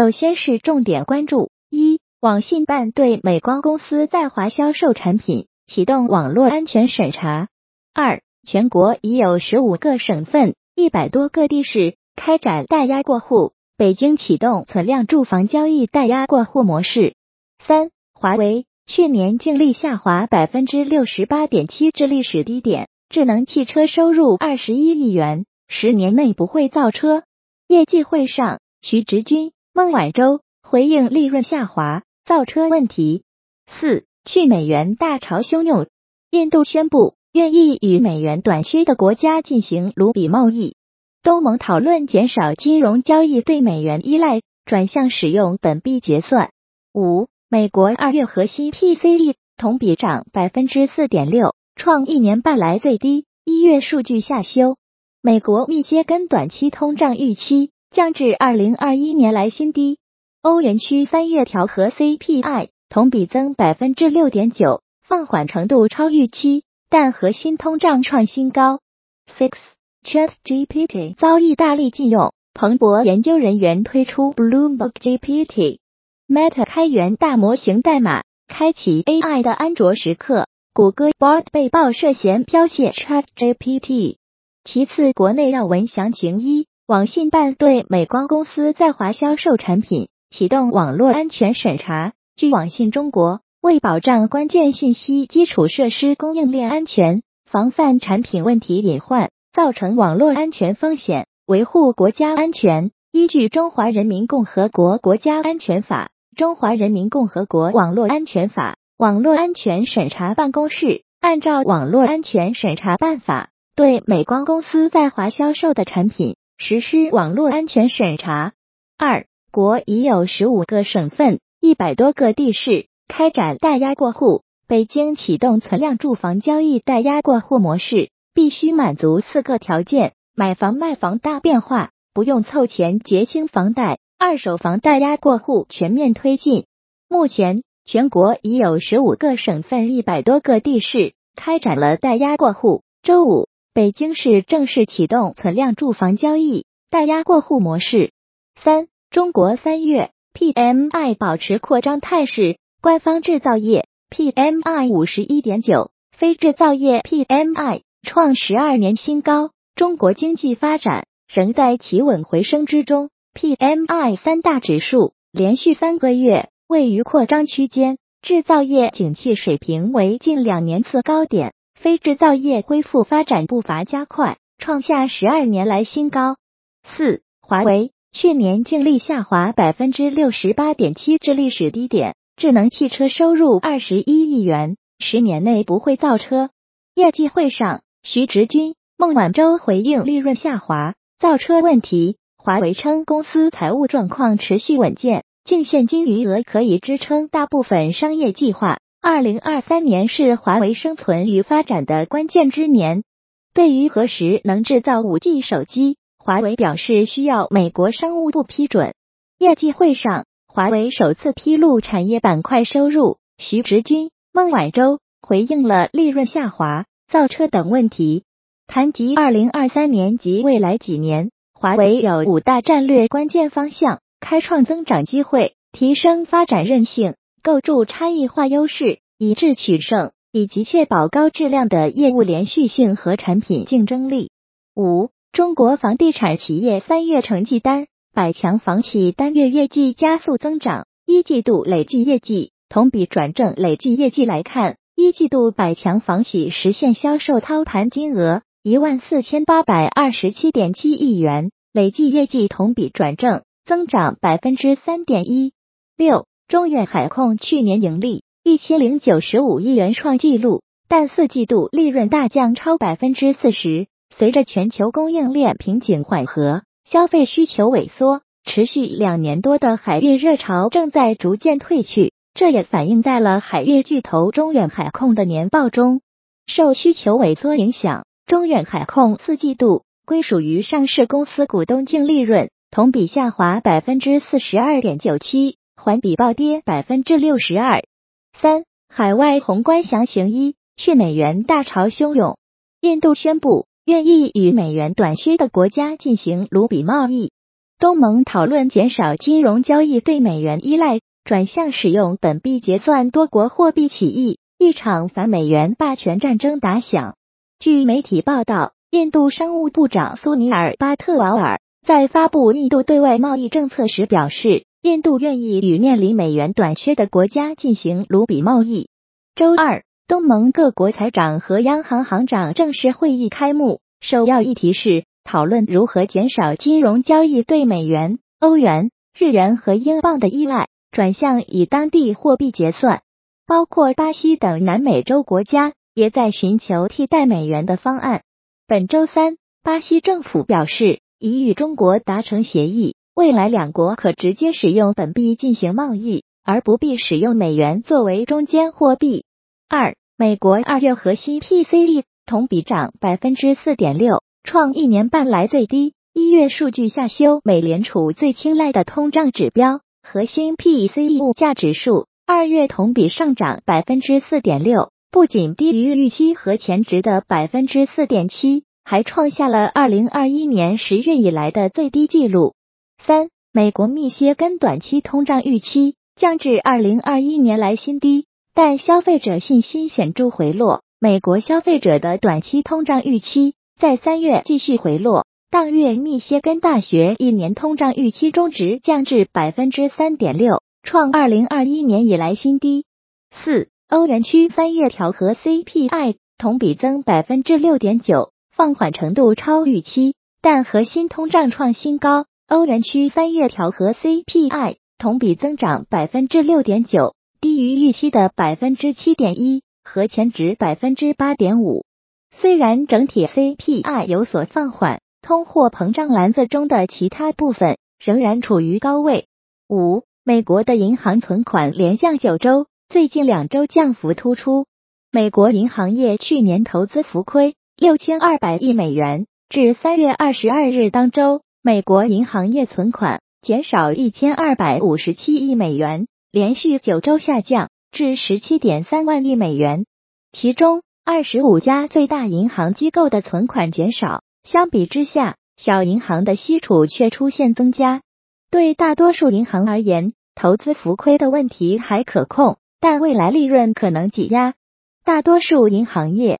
首先是重点关注：一、网信办对美光公司在华销售产品启动网络安全审查；二、全国已有十五个省份、一百多个地市开展代押过户，北京启动存量住房交易代押过户模式；三、华为去年净利下滑百分之六十八点七至历史低点，智能汽车收入二十一亿元。十年内不会造车。业绩会上，徐直军、孟晚舟回应利润下滑、造车问题。四去美元大潮汹涌，印度宣布愿意与美元短缺的国家进行卢比贸易。东盟讨论减少金融交易对美元依赖，转向使用本币结算。五美国二月核心 PCE 同比涨百分之四点六，创一年半来最低。一月数据下修。美国密歇根短期通胀预期降至二零二一年来新低。欧元区三月调和 CPI 同比增百分之六点九，放缓程度超预期，但核心通胀创新高。Six Chat GPT 遭意大利禁用，彭博研究人员推出 Bloomberg GPT。Meta 开源大模型代码，开启 AI 的安卓时刻。谷歌 Bard 被曝涉嫌剽窃 Chat GPT。其次，国内要闻详情：一、网信办对美光公司在华销售产品启动网络安全审查。据网信中国，为保障关键信息基础设施供应链安全，防范产品问题隐患造成网络安全风险，维护国家安全，依据《中华人民共和国国家安全法》《中华人民共和国网络安全法》，网络安全审查办公室按照《网络安全审查办法》。对美光公司在华销售的产品实施网络安全审查。二国已有十五个省份、一百多个地市开展代押过户，北京启动存量住房交易代押过户模式，必须满足四个条件：买房卖房大变化，不用凑钱结清房贷，二手房代押过户全面推进。目前，全国已有十五个省份、一百多个地市开展了代押过户。周五。北京市正式启动存量住房交易代押过户模式。三、中国三月 PMI 保持扩张态势，官方制造业 PMI 五十一点九，非制造业 PMI 创十二年新高。中国经济发展仍在企稳回升之中，PMI 三大指数连续三个月位于扩张区间，制造业景气水平为近两年次高点。非制造业恢复发展步伐加快，创下十二年来新高。四，华为去年净利下滑百分之六十八点七至历史低点，智能汽车收入二十一亿元，十年内不会造车。业绩会上，徐直军、孟晚舟回应利润下滑、造车问题。华为称公司财务状况持续稳健，净现金余额可以支撑大部分商业计划。二零二三年是华为生存与发展的关键之年。对于何时能制造五 G 手机，华为表示需要美国商务部批准。业绩会上，华为首次披露产业板块收入。徐直军、孟晚舟回应了利润下滑、造车等问题，谈及二零二三年及未来几年，华为有五大战略关键方向，开创增长机会，提升发展韧性。构筑差异化优势，以智取胜，以及确保高质量的业务连续性和产品竞争力。五、中国房地产企业三月成绩单，百强房企单月业绩加速增长，一季度累计业绩同比转正。累计业绩来看，一季度百强房企实现销售操盘金额一万四千八百二十七点七亿元，累计业绩同比转正，增长百分之三点一六。中远海控去年盈利一千零九十五亿元创纪录，但四季度利润大降超百分之四十。随着全球供应链瓶颈缓和，消费需求萎缩，持续两年多的海运热潮正在逐渐退去，这也反映在了海运巨头中远海控的年报中。受需求萎缩影响，中远海控四季度归属于上市公司股东净利润同比下滑百分之四十二点九七。环比暴跌百分之六十二。三、海外宏观详情一：去美元大潮汹涌，印度宣布愿意与美元短缺的国家进行卢比贸易。东盟讨论减少金融交易对美元依赖，转向使用本币结算多国货币起义，一场反美元霸权战争打响。据媒体报道，印度商务部长苏尼尔·巴特瓦尔在发布印度对外贸易政策时表示，印度愿意与面临美元短缺的国家进行卢比贸易。周二，东盟各国财长和央行行长正式会议开幕，首要议题是讨论如何减少金融交易对美元、欧元、日元和英镑的依赖，转向以当地货币结算，包括巴西等南美洲国家。也在寻求替代美元的方案。本周三，巴西政府表示已与中国达成协议，未来两国可直接使用本币进行贸易，而不必使用美元作为中间货币。二，美国二月核心 PCE 同比涨百分之四点六，创一年半来最低。一月数据下修美联储最青睐的通胀指标核心 PCE 物价指数，二月同比上涨百分之四点六。不仅低于预期和前值的百分之四点七，还创下了二零二一年十月以来的最低纪录。三，美国密歇根短期通胀预期降至二零二一年来新低，但消费者信心显著回落。美国消费者的短期通胀预期在三月继续回落，当月密歇根大学一年通胀预期中值降至百分之三点六，创二零二一年以来新低。四。欧元区三月调和 CPI 同比增百分之六点九，放缓程度超预期，但核心通胀创新高。欧元区三月调和 CPI 同比增长百分之六点九，低于预期的百分之七点一和前值百分之八点五。虽然整体 CPI 有所放缓，通货膨胀篮子中的其他部分仍然处于高位。五，美国的银行存款连降九周。最近两周降幅突出，美国银行业去年投资浮亏六千二百亿美元，至三月二十二日当周，美国银行业存款减少一千二百五十七亿美元，连续九周下降至十七点三万亿美元。其中，二十五家最大银行机构的存款减少，相比之下，小银行的息储却出现增加。对大多数银行而言，投资浮亏的问题还可控。但未来利润可能挤压，大多数银行业